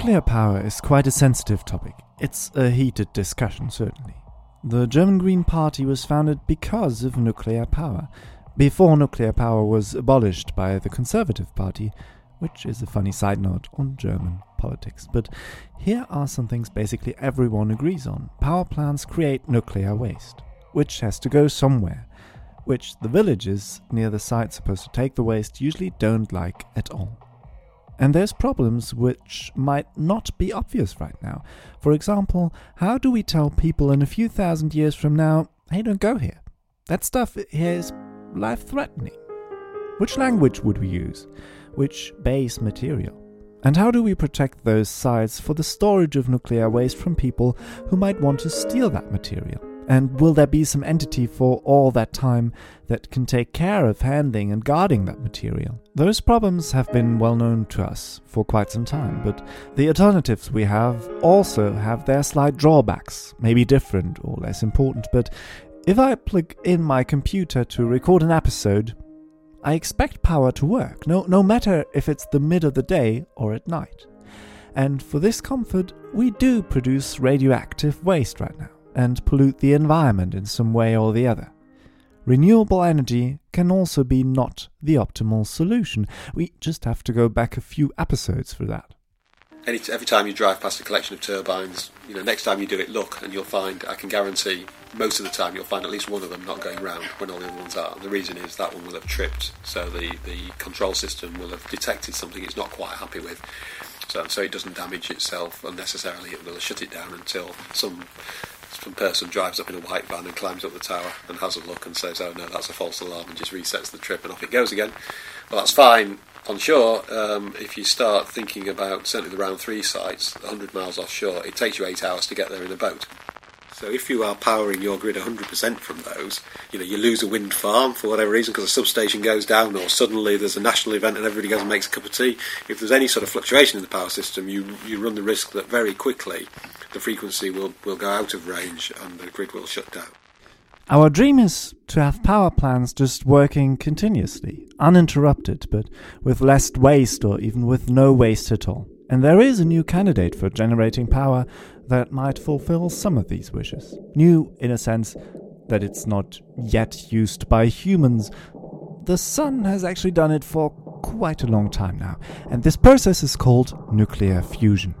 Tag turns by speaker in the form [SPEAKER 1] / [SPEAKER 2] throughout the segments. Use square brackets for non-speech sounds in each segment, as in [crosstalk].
[SPEAKER 1] Nuclear power is quite a sensitive topic. It's a heated discussion, certainly. The German Green Party was founded because of nuclear power, before nuclear power was abolished by the Conservative Party, which is a funny side note on German politics. But here are some things basically everyone agrees on. Power plants create nuclear waste, which has to go somewhere, which the villages near the site supposed to take the waste usually don't like at all. And there's problems which might not be obvious right now. For example, how do we tell people in a few thousand years from now, hey, don't go here? That stuff here is life threatening. Which language would we use? Which base material? And how do we protect those sites for the storage of nuclear waste from people who might want to steal that material? And will there be some entity for all that time that can take care of handling and guarding that material? Those problems have been well known to us for quite some time, but the alternatives we have also have their slight drawbacks, maybe different or less important, but if I plug in my computer to record an episode, I expect power to work, no, no matter if it's the mid of the day or at night. And for this comfort, we do produce radioactive waste right now and pollute the environment in some way or the other. Renewable energy can also be not the optimal solution. We just have to go back a few episodes for that.
[SPEAKER 2] Every time you drive past a collection of turbines, you know, next time you do it, look, and you'll find, I can guarantee, most of the time you'll find at least one of them not going round when all the other ones are. The reason is that one will have tripped, so the, the control system will have detected something it's not quite happy with. So, so it doesn't damage itself unnecessarily. It will shut it down until some some person drives up in a white van and climbs up the tower and has a look and says, "Oh no, that's a false alarm," and just resets the trip and off it goes again. Well, that's fine on shore. Um, if you start thinking about certainly the round three sites, 100 miles offshore, it takes you eight hours to get there in a boat. So if you are powering your grid 100% from those, you know, you lose a wind farm for whatever reason because a substation goes down or suddenly there's a national event and everybody goes and makes a cup of tea. If there's any sort of fluctuation in the power system, you, you run the risk that very quickly the frequency will, will go out of range and the grid will shut down.
[SPEAKER 1] Our dream is to have power plants just working continuously, uninterrupted, but with less waste or even with no waste at all. And there is a new candidate for generating power that might fulfill some of these wishes. New in a sense that it's not yet used by humans. The sun has actually done it for quite a long time now, and this process is called nuclear fusion.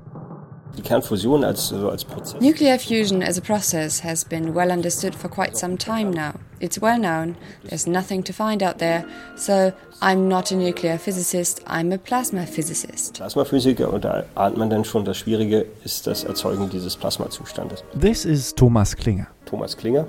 [SPEAKER 3] Die Kernfusion als, als Prozess.
[SPEAKER 4] Nuclear fusion as a process has been well understood for quite some time now. It's well known, there's nothing to find out there, so I'm not a nuclear physicist, I'm a plasma physicist.
[SPEAKER 3] Plasmaphysiker und da ahnt man dann schon, das Schwierige ist das Erzeugen dieses Plasmazustandes.
[SPEAKER 1] This is Thomas Klinger.
[SPEAKER 3] Thomas Klinger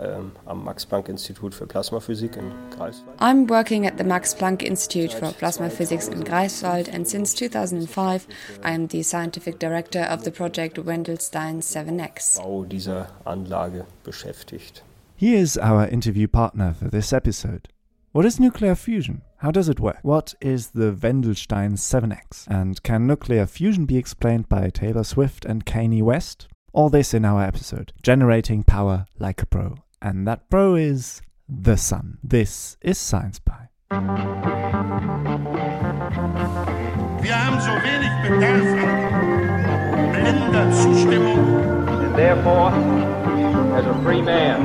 [SPEAKER 3] ähm, am Max-Planck-Institut für Plasmaphysik in Greifswald.
[SPEAKER 4] I'm working at the Max Planck Institute for Plasma Physics in Greifswald, and since 2005, I am the scientific director of the project Wendelstein 7X.
[SPEAKER 3] Bau dieser Anlage beschäftigt.
[SPEAKER 1] He is our interview partner for this episode. What is nuclear fusion? How does it work? What is the Wendelstein 7X? And can nuclear fusion be explained by Taylor Swift and Kanye West? All this in our episode, Generating Power Like a Pro. And that pro is the sun. This is Science Pie.
[SPEAKER 5] Wir haben so wenig Bedarf Zustimmung.
[SPEAKER 6] And therefore, as a free man,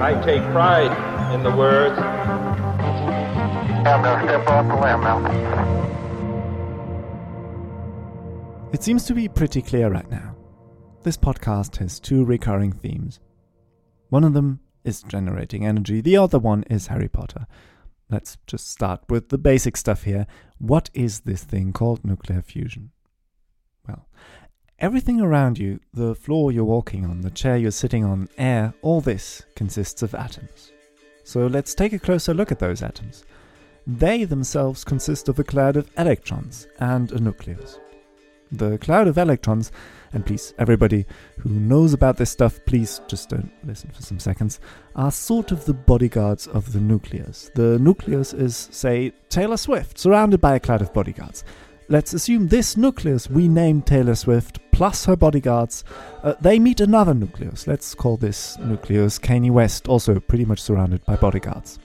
[SPEAKER 6] I take pride in the words.
[SPEAKER 7] I'm gonna step off the limb now.
[SPEAKER 1] It seems to be pretty clear right now. This podcast has two recurring themes. One of them is generating energy, the other one is Harry Potter. Let's just start with the basic stuff here. What is this thing called nuclear fusion? Well, everything around you, the floor you're walking on, the chair you're sitting on, air, all this consists of atoms. So let's take a closer look at those atoms. They themselves consist of a cloud of electrons and a nucleus. The cloud of electrons, and please, everybody who knows about this stuff, please just don't listen for some seconds, are sort of the bodyguards of the nucleus. The nucleus is, say, Taylor Swift, surrounded by a cloud of bodyguards. Let's assume this nucleus we name Taylor Swift plus her bodyguards. Uh, they meet another nucleus. Let's call this nucleus Kanye West, also pretty much surrounded by bodyguards.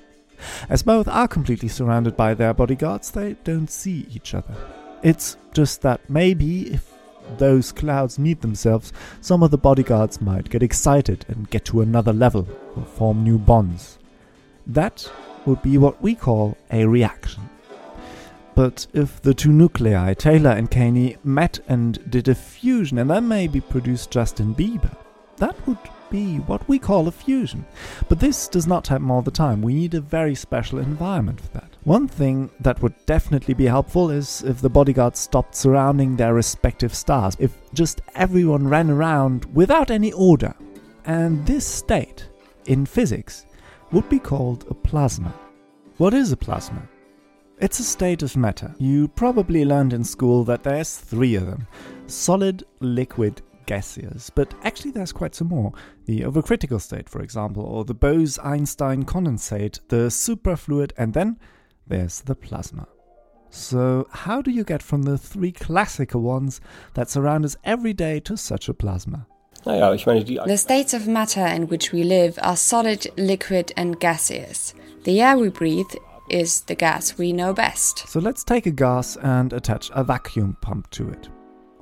[SPEAKER 1] As both are completely surrounded by their bodyguards, they don't see each other. It's just that maybe if those clouds meet themselves, some of the bodyguards might get excited and get to another level or form new bonds. That would be what we call a reaction. But if the two nuclei, Taylor and Kanye, met and did a fusion and then maybe produced Justin Bieber, that would be what we call a fusion. But this does not happen all the time. We need a very special environment for that. One thing that would definitely be helpful is if the bodyguards stopped surrounding their respective stars, if just everyone ran around without any order. And this state, in physics, would be called a plasma. What is a plasma? It's a state of matter. You probably learned in school that there's three of them solid, liquid, gaseous, but actually there's quite some more. The overcritical state, for example, or the Bose Einstein condensate, the superfluid, and then there's the plasma. So, how do you get from the three classical ones that surround us every day to such a plasma?
[SPEAKER 3] Naja, ich meine, die
[SPEAKER 4] The states of matter in which we live are solid, liquid, and gaseous. The air we breathe is the gas we know best.
[SPEAKER 1] So let's take a gas and attach a vacuum pump to it.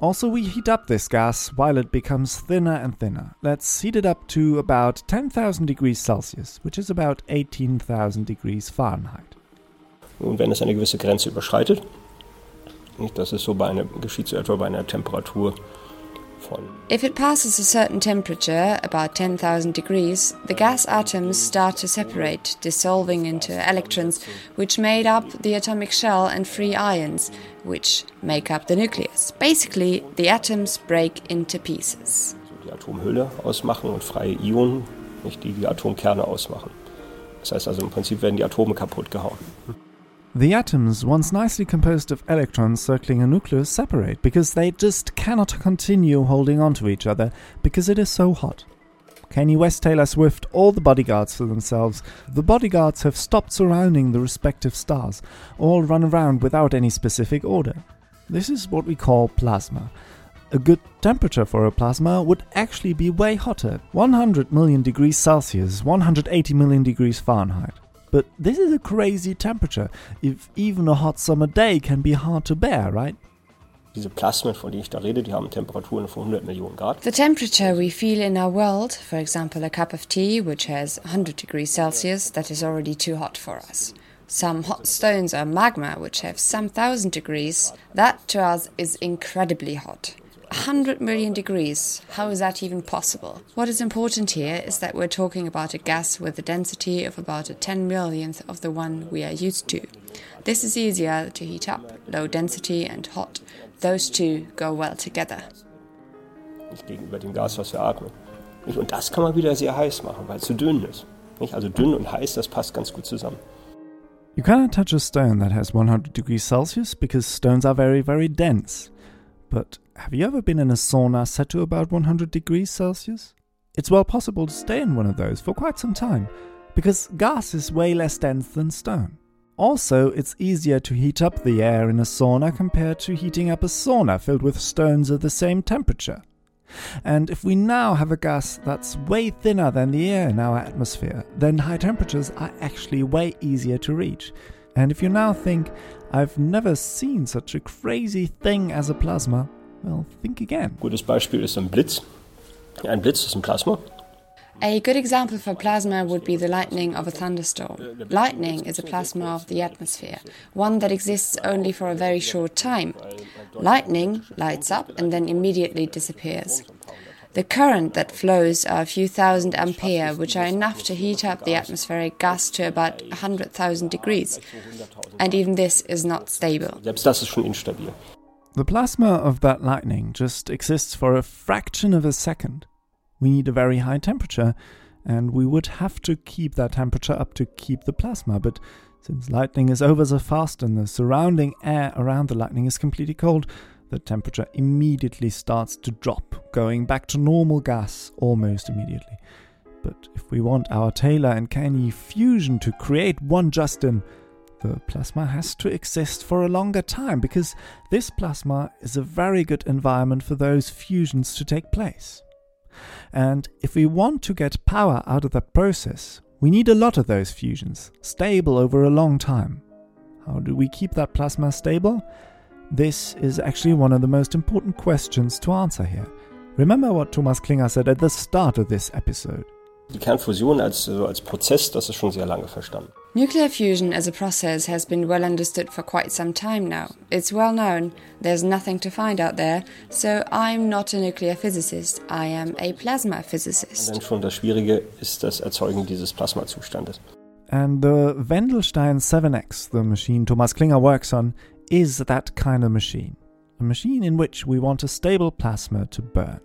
[SPEAKER 1] Also, we heat up this gas while it becomes thinner and thinner. Let's heat it up to about 10,000 degrees Celsius, which is about 18,000 degrees Fahrenheit.
[SPEAKER 3] Und wenn es eine gewisse Grenze überschreitet, das ist so bei einer, geschieht so etwa bei einer Temperatur
[SPEAKER 4] If it passes a certain temperature, about 10,000 degrees, the gas atoms start to separate, dissolving into electrons, which made up the atomic shell, and free ions, which make up the nucleus. Basically, the atoms break into pieces.
[SPEAKER 3] die Atomhülle ausmachen und freie Ionen, nicht, die die Atomkerne ausmachen. Das heißt also im Prinzip werden die Atome kaputt gehauen.
[SPEAKER 1] The atoms, once nicely composed of electrons circling a nucleus, separate because they just cannot continue holding on to each other because it is so hot. Kanye West, Taylor Swift, all the bodyguards for themselves. The bodyguards have stopped surrounding the respective stars, all run around without any specific order. This is what we call plasma. A good temperature for a plasma would actually be way hotter 100 million degrees Celsius, 180 million degrees Fahrenheit. But this is a crazy temperature. If even a hot summer day can be hard to bear, right?
[SPEAKER 3] Diese Plasmen, von denen ich da rede, die haben Temperaturen von 100 Millionen Grad.
[SPEAKER 4] The temperature we feel in our world, for example, a cup of tea which has 100 degrees Celsius, that is already too hot for us. Some hot stones are magma which have some thousand degrees, that to us is incredibly hot. 100 million degrees, how is that even possible? What is important here is that we're talking about a gas with a density of about a 10 millionth of the one we are used to. This is easier to heat up, low density and hot. Those two go well together.
[SPEAKER 3] Nicht gegenüber dem Gas, was wir atmen. Nicht? Und das kann man wieder sehr heiß machen, weil es zu dünn ist. Nicht? Also dünn und heiß, das passt ganz gut zusammen.
[SPEAKER 1] You cannot touch a stone that has 100 degrees Celsius because stones are very, very dense. But have you ever been in a sauna set to about 100 degrees Celsius? It's well possible to stay in one of those for quite some time because gas is way less dense than stone. Also, it's easier to heat up the air in a sauna compared to heating up a sauna filled with stones of the same temperature. And if we now have a gas that's way thinner than the air in our atmosphere, then high temperatures are actually way easier to reach. And if you now think, I've never seen such a crazy thing as a plasma, well, think again.
[SPEAKER 3] Gutes Beispiel ist ein Blitz. Ein Blitz ist ein Plasma.
[SPEAKER 4] A good example for plasma would be the lightning of a thunderstorm. Lightning is a plasma of the atmosphere, one that exists only for a very short time. Lightning lights up and then immediately disappears. The current that flows are a few thousand ampere, which are enough to heat up the atmospheric gas to about 100,000 degrees. And even this is not stable.
[SPEAKER 3] Selbst das ist schon instabil.
[SPEAKER 1] The plasma of that lightning just exists for a fraction of a second. We need a very high temperature, and we would have to keep that temperature up to keep the plasma, but since lightning is over so fast and the surrounding air around the lightning is completely cold, the temperature immediately starts to drop, going back to normal gas almost immediately. But if we want our Taylor and Kanye fusion to create one Justin, the plasma has to exist for a longer time because this plasma is a very good environment for those fusions to take place. And if we want to get power out of that process, we need a lot of those fusions, stable over a long time. How do we keep that plasma stable? This is actually one of the most important questions to answer here. Remember what Thomas Klinger said at the start of this episode.
[SPEAKER 3] Die Kernfusion als, also als Prozess, das ist schon sehr lange verstanden.
[SPEAKER 4] Nuclear fusion as a process has been well understood for quite some time now. It's well known, there's nothing to find out there, so I'm not a nuclear physicist, I am a plasma physicist.
[SPEAKER 3] Und dann schon das Schwierige ist das Erzeugen dieses Plasmazustandes.
[SPEAKER 1] And the Wendelstein 7X, the machine Thomas Klinger works on, is that kind of machine. A machine in which we want a stable plasma to burn.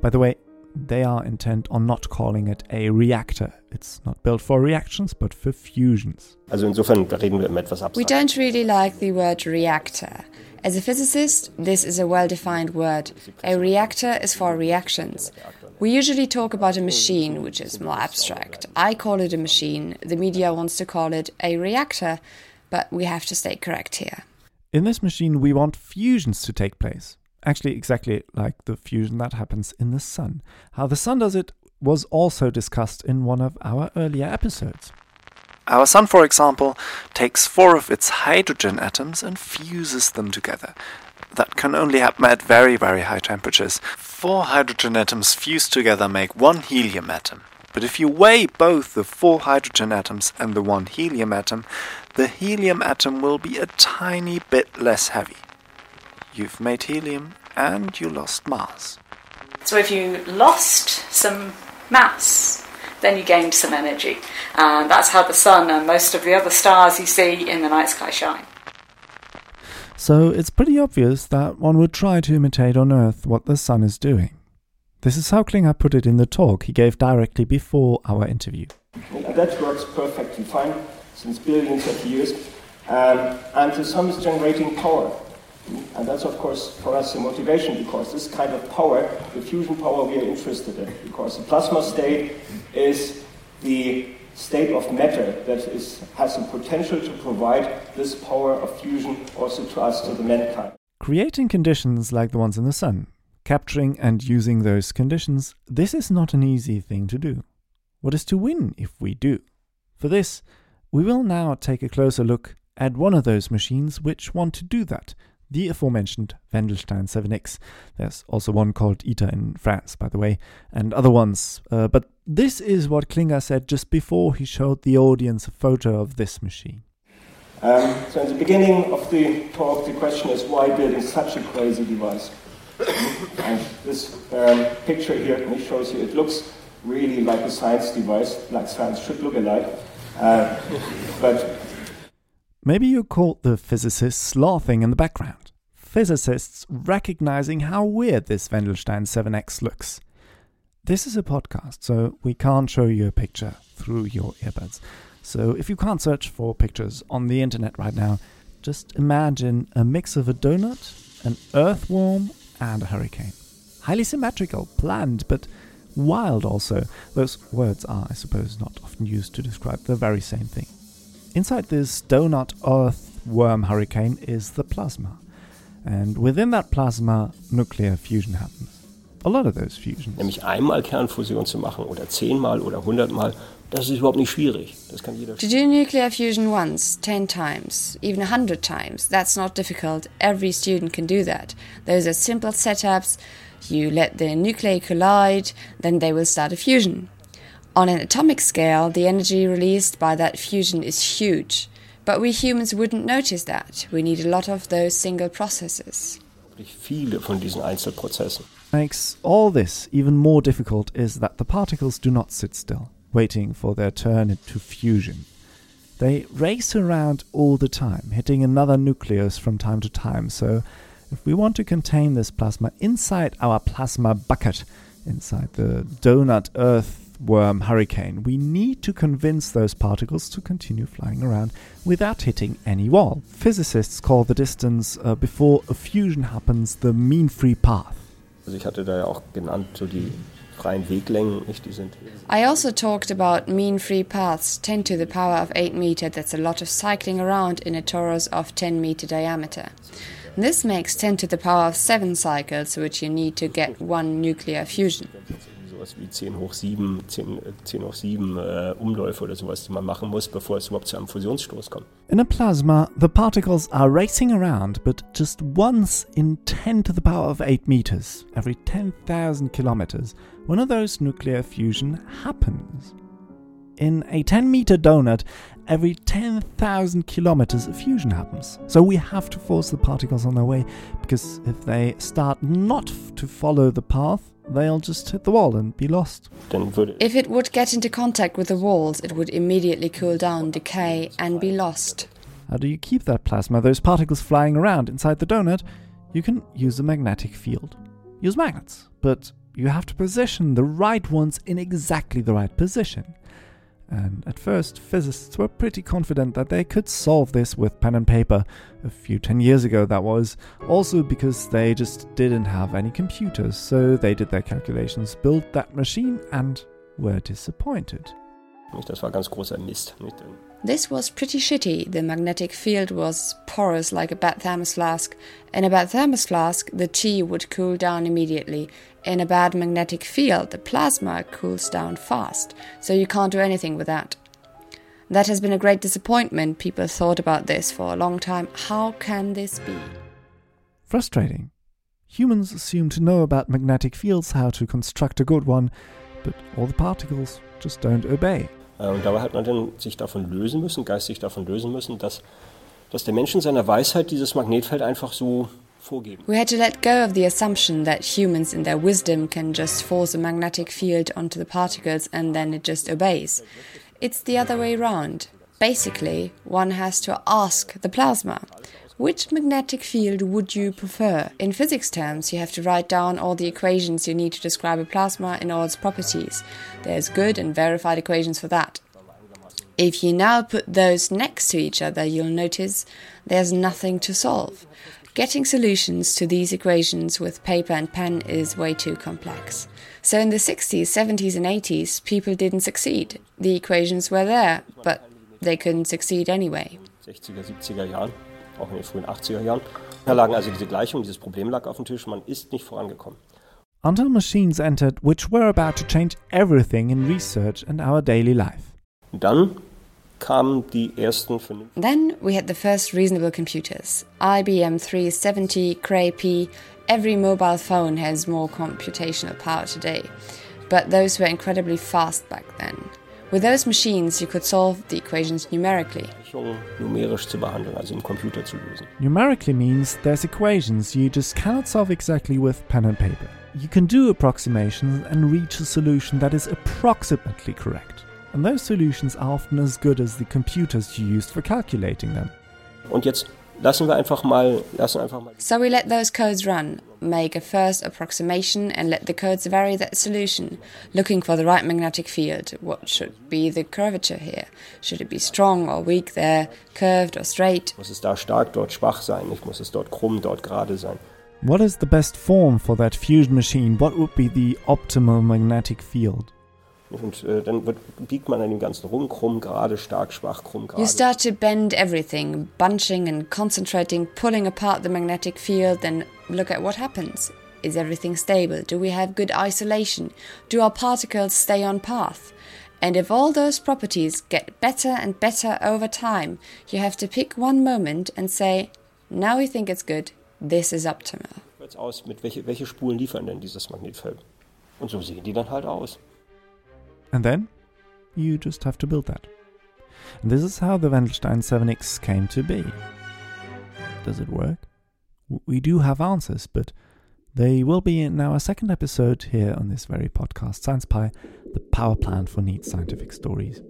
[SPEAKER 1] By the way, they are intent on not calling it a reactor. It's not built for reactions, but for fusions.
[SPEAKER 3] Also insofern da reden wir um etwas
[SPEAKER 4] We don't really like the word reactor. As a physicist, this is a well defined word. A reactor is for reactions. We usually talk about a machine, which is more abstract. I call it a machine, the media wants to call it a reactor, but we have to stay correct here.
[SPEAKER 1] In this machine, we want fusions to take place. Actually, exactly like the fusion that happens in the sun. How the sun does it was also discussed in one of our earlier episodes. Our sun, for example, takes four of its hydrogen atoms and fuses them together. That can only happen at very, very high temperatures. Four hydrogen atoms fused together make one helium atom. But if you weigh both the four hydrogen atoms and the one helium atom, the helium atom will be a tiny bit less heavy. You've made helium and you lost mass.
[SPEAKER 8] So if you lost some mass, then you gained some energy. And that's how the sun and most of the other stars you see in the night sky shine.
[SPEAKER 1] So it's pretty obvious that one would try to imitate on Earth what the Sun is doing. This is how Klinger put it in the talk he gave directly before our interview.
[SPEAKER 3] That works perfectly fine since billions of years. Um, and the sun is generating power. And that's, of course, for us a motivation because this kind of power, the fusion power, we are interested in. Because the plasma state is the state of matter that is, has the potential to provide this power of fusion also to us, to the mankind.
[SPEAKER 1] Creating conditions like the ones in the Sun, capturing and using those conditions, this is not an easy thing to do. What is to win if we do? For this, we will now take a closer look at one of those machines which want to do that, the aforementioned Wendelstein 7X. There's also one called ITER in France, by the way, and other ones. Uh, but this is what Klinger said just before he showed the audience a photo of this machine.
[SPEAKER 3] Um, so in the beginning of the talk, the question is why building such a crazy device? And this um, picture here shows you it looks really like a science device, like science should look alike. Uh, but
[SPEAKER 1] Maybe you caught the physicists laughing in the background. Physicists recognizing how weird this Wendelstein 7X looks. This is a podcast, so we can't show you a picture through your earbuds. So if you can't search for pictures on the internet right now, just imagine a mix of a donut, an earthworm, and a hurricane. Highly symmetrical, planned, but wild also. Those words are, I suppose, not often used to describe the very same thing. Inside this donut earth worm hurricane is the plasma. And within that plasma, nuclear fusion happens. A lot of those fusions.
[SPEAKER 3] nämlich einmal Kernfusion zu machen oder zehnmal oder hundertmal, das ist überhaupt nicht schwierig. Das kann jeder.
[SPEAKER 4] To do nuclear fusion once, 10 times, even a 100 times, that's not difficult. Every student can do that. Those are simple setups. You let the nuclei collide, then they will start a fusion. On an atomic scale, the energy released by that fusion is huge. But we humans wouldn't notice that. We need a lot of those single processes.
[SPEAKER 3] Wirklich Viele von diesen Einzelprozessen.
[SPEAKER 1] Makes all this even more difficult is that the particles do not sit still, waiting for their turn into fusion. They race around all the time, hitting another nucleus from time to time. So, if we want to contain this plasma inside our plasma bucket, inside the donut earthworm hurricane, we need to convince those particles to continue flying around without hitting any wall. Physicists call the distance uh, before a fusion happens the mean free path.
[SPEAKER 3] Also ich hatte da ja auch genannt, so die freien Weglängen, nicht? Die.
[SPEAKER 4] I also talked about mean free paths, 10 to the power of 8 meter. That's a lot of cycling around in a torus of 10 meter diameter. This makes 10 to the power of 7 cycles, which you need to get one nuclear fusion.
[SPEAKER 3] So
[SPEAKER 9] sowas wie 10 hoch 7, 10, 10 hoch 7 äh, Umläufe oder sowas, die man machen muss, bevor es überhaupt zu einem Fusionsstoß kommt.
[SPEAKER 1] In a plasma, the particles are racing around, but just once in 10 to the power of 8 meters, every 10,000 kilometers, one of those nuclear fusion happens. In a 10 meter donut, every 10,000 kilometers fusion happens. So we have to force the particles on their way, because if they start not to follow the path, they'll just hit the wall and be lost.
[SPEAKER 4] If it would get into contact with the walls, it would immediately cool down, decay, and be lost.
[SPEAKER 1] How do you keep that plasma, those particles flying around inside the donut? You can use a magnetic field. Use magnets, but you have to position the right ones in exactly the right position. And at first, physicists were pretty confident that they could solve this with pen and paper. A few 10 years ago, that was. Also because they just didn't have any computers, so they did their calculations, built that machine, and were disappointed.
[SPEAKER 9] das war ganz großer Mist.
[SPEAKER 4] This was pretty shitty. The magnetic field was porous like a bad thermos flask. In a bad thermos flask, the tea would cool down immediately. In a bad magnetic field, the plasma cools down fast, so you can't do anything with that. That has been a great disappointment. People thought about this for a long time. How can this be?
[SPEAKER 1] Frustrating. Humans assume to know about magnetic fields, how to construct a good one, but all the particles just don't obey.
[SPEAKER 9] Äh, Und dabei hat man dann sich davon lösen müssen, geistig davon lösen müssen, dass, dass der Mensch in seiner Weisheit dieses Magnetfeld einfach so vorgeben.
[SPEAKER 4] We had to let go of the assumption that humans, in their wisdom, can just force a magnetic field onto the particles and then it just obeys. It's the other way round. Basically, one has to ask the plasma. Which magnetic field would you prefer? In physics terms, you have to write down all the equations you need to describe a plasma and all its properties. There's good and verified equations for that. If you now put those next to each other, you'll notice there's nothing to solve. Getting solutions to these equations with paper and pen is way too complex. So in the 60s, 70s, and 80s, people didn't succeed. The equations were there, but they couldn't succeed anyway.
[SPEAKER 9] 60er, 70er Jahren, auch in den frühen 80er Jahren. Da lagen oh. also diese Gleichungen, dieses Problem lag auf dem Tisch, man ist nicht vorangekommen.
[SPEAKER 1] Until machines entered, which were about to change everything in research and our daily life.
[SPEAKER 9] Und dann kamen die ersten vernünftigen
[SPEAKER 4] Then we had the first reasonable computers IBM 370, Cray P. Every mobile phone has more computational power today, but those were incredibly fast back then. With those machines, you could solve the equations numerically.
[SPEAKER 9] Gleichungen numerisch zu behandeln, also im Computer zu lösen.
[SPEAKER 1] Numerically means there's equations you just cannot solve exactly with pen and paper. You can do approximations and reach a solution that is approximately correct. And those solutions are often as good as the computers you used for calculating them.
[SPEAKER 9] Und jetzt lassen wir einfach mal, lassen einfach mal
[SPEAKER 4] So we let those codes run, make a first approximation, and let the codes vary that solution, looking for the right magnetic field. What should be the curvature here? Should it be strong or weak there, curved or straight?
[SPEAKER 9] muss es da stark, dort schwach sein, nicht muss es dort krumm, dort gerade sein.
[SPEAKER 1] What is the best form for that fusion machine? What would be the optimal magnetic field?
[SPEAKER 9] Und äh, dann wird, biegt man an dem Ganzen rum, krumm, gerade, stark, schwach, krumm,
[SPEAKER 4] You
[SPEAKER 9] gerade.
[SPEAKER 4] start to bend everything, bunching and concentrating, pulling apart the magnetic field, then look at what happens. Is everything stable? Do we have good isolation? Do our particles stay on path? And if all those properties get better and better over time, you have to pick one moment and say, now we think it's good, this is optimal.
[SPEAKER 9] Jetzt aus, mit welche, welche Spulen liefern denn dieses Magnetfeld? Und so sehen die dann halt aus.
[SPEAKER 1] And then you just have to build that. And this is how the Wendelstein 7X came to be. Does it work? We do have answers, but they will be in our second episode here on this very podcast, Science Pie, the power plant for neat scientific stories.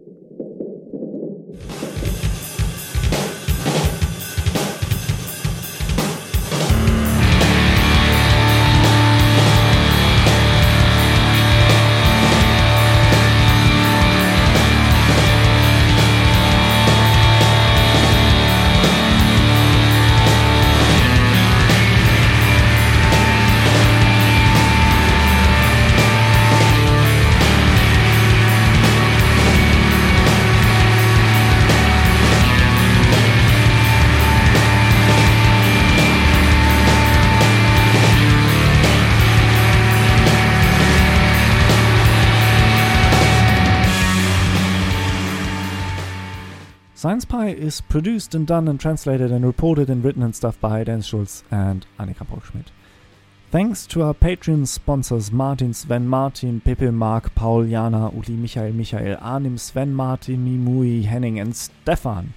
[SPEAKER 1] Science Pie is produced and done and translated and reported and written and stuff by Dennis Schulz and Annika Brockschmidt. Thanks to our Patreon sponsors Martin, Sven, Martin, Pepe, Mark, Paul, Jana, Uli, Michael, Michael, Arnim, Sven, Martin, Mimui, Henning, and Stefan.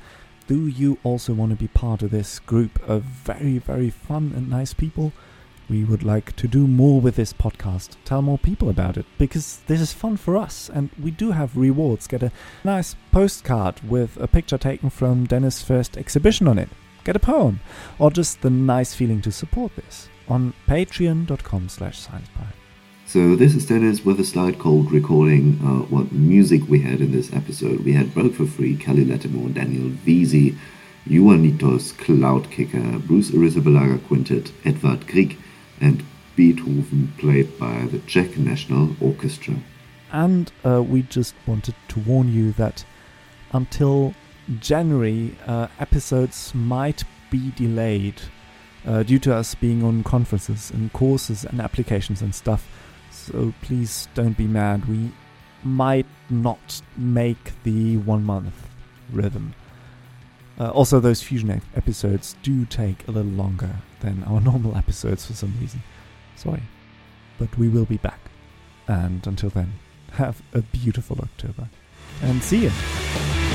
[SPEAKER 1] Do you also want to be part of this group of very, very fun and nice people? We would like to do more with this podcast, tell more people about it, because this is fun for us, and we do have rewards. Get a nice postcard with a picture taken from Dennis' first exhibition on it. Get a poem, or just the nice feeling to support this on patreon.com slash sciencepie.
[SPEAKER 10] So this is Dennis with a slide called recording uh, what music we had in this episode. We had Broke for Free, Kelly Lattimore, Daniel Vesey, Juanitos, Cloud Kicker, Bruce Arrizabalaga Quintet, Edvard Grieg, and Beethoven played by the Czech National Orchestra.
[SPEAKER 1] And uh, we just wanted to warn you that until January, uh, episodes might be delayed uh, due to us being on conferences and courses and applications and stuff. So please don't be mad. We might not make the one month rhythm. Uh, also, those fusion ep- episodes do take a little longer than our [laughs] normal episodes for some reason. Sorry. But we will be back. And until then, have a beautiful October. And see you.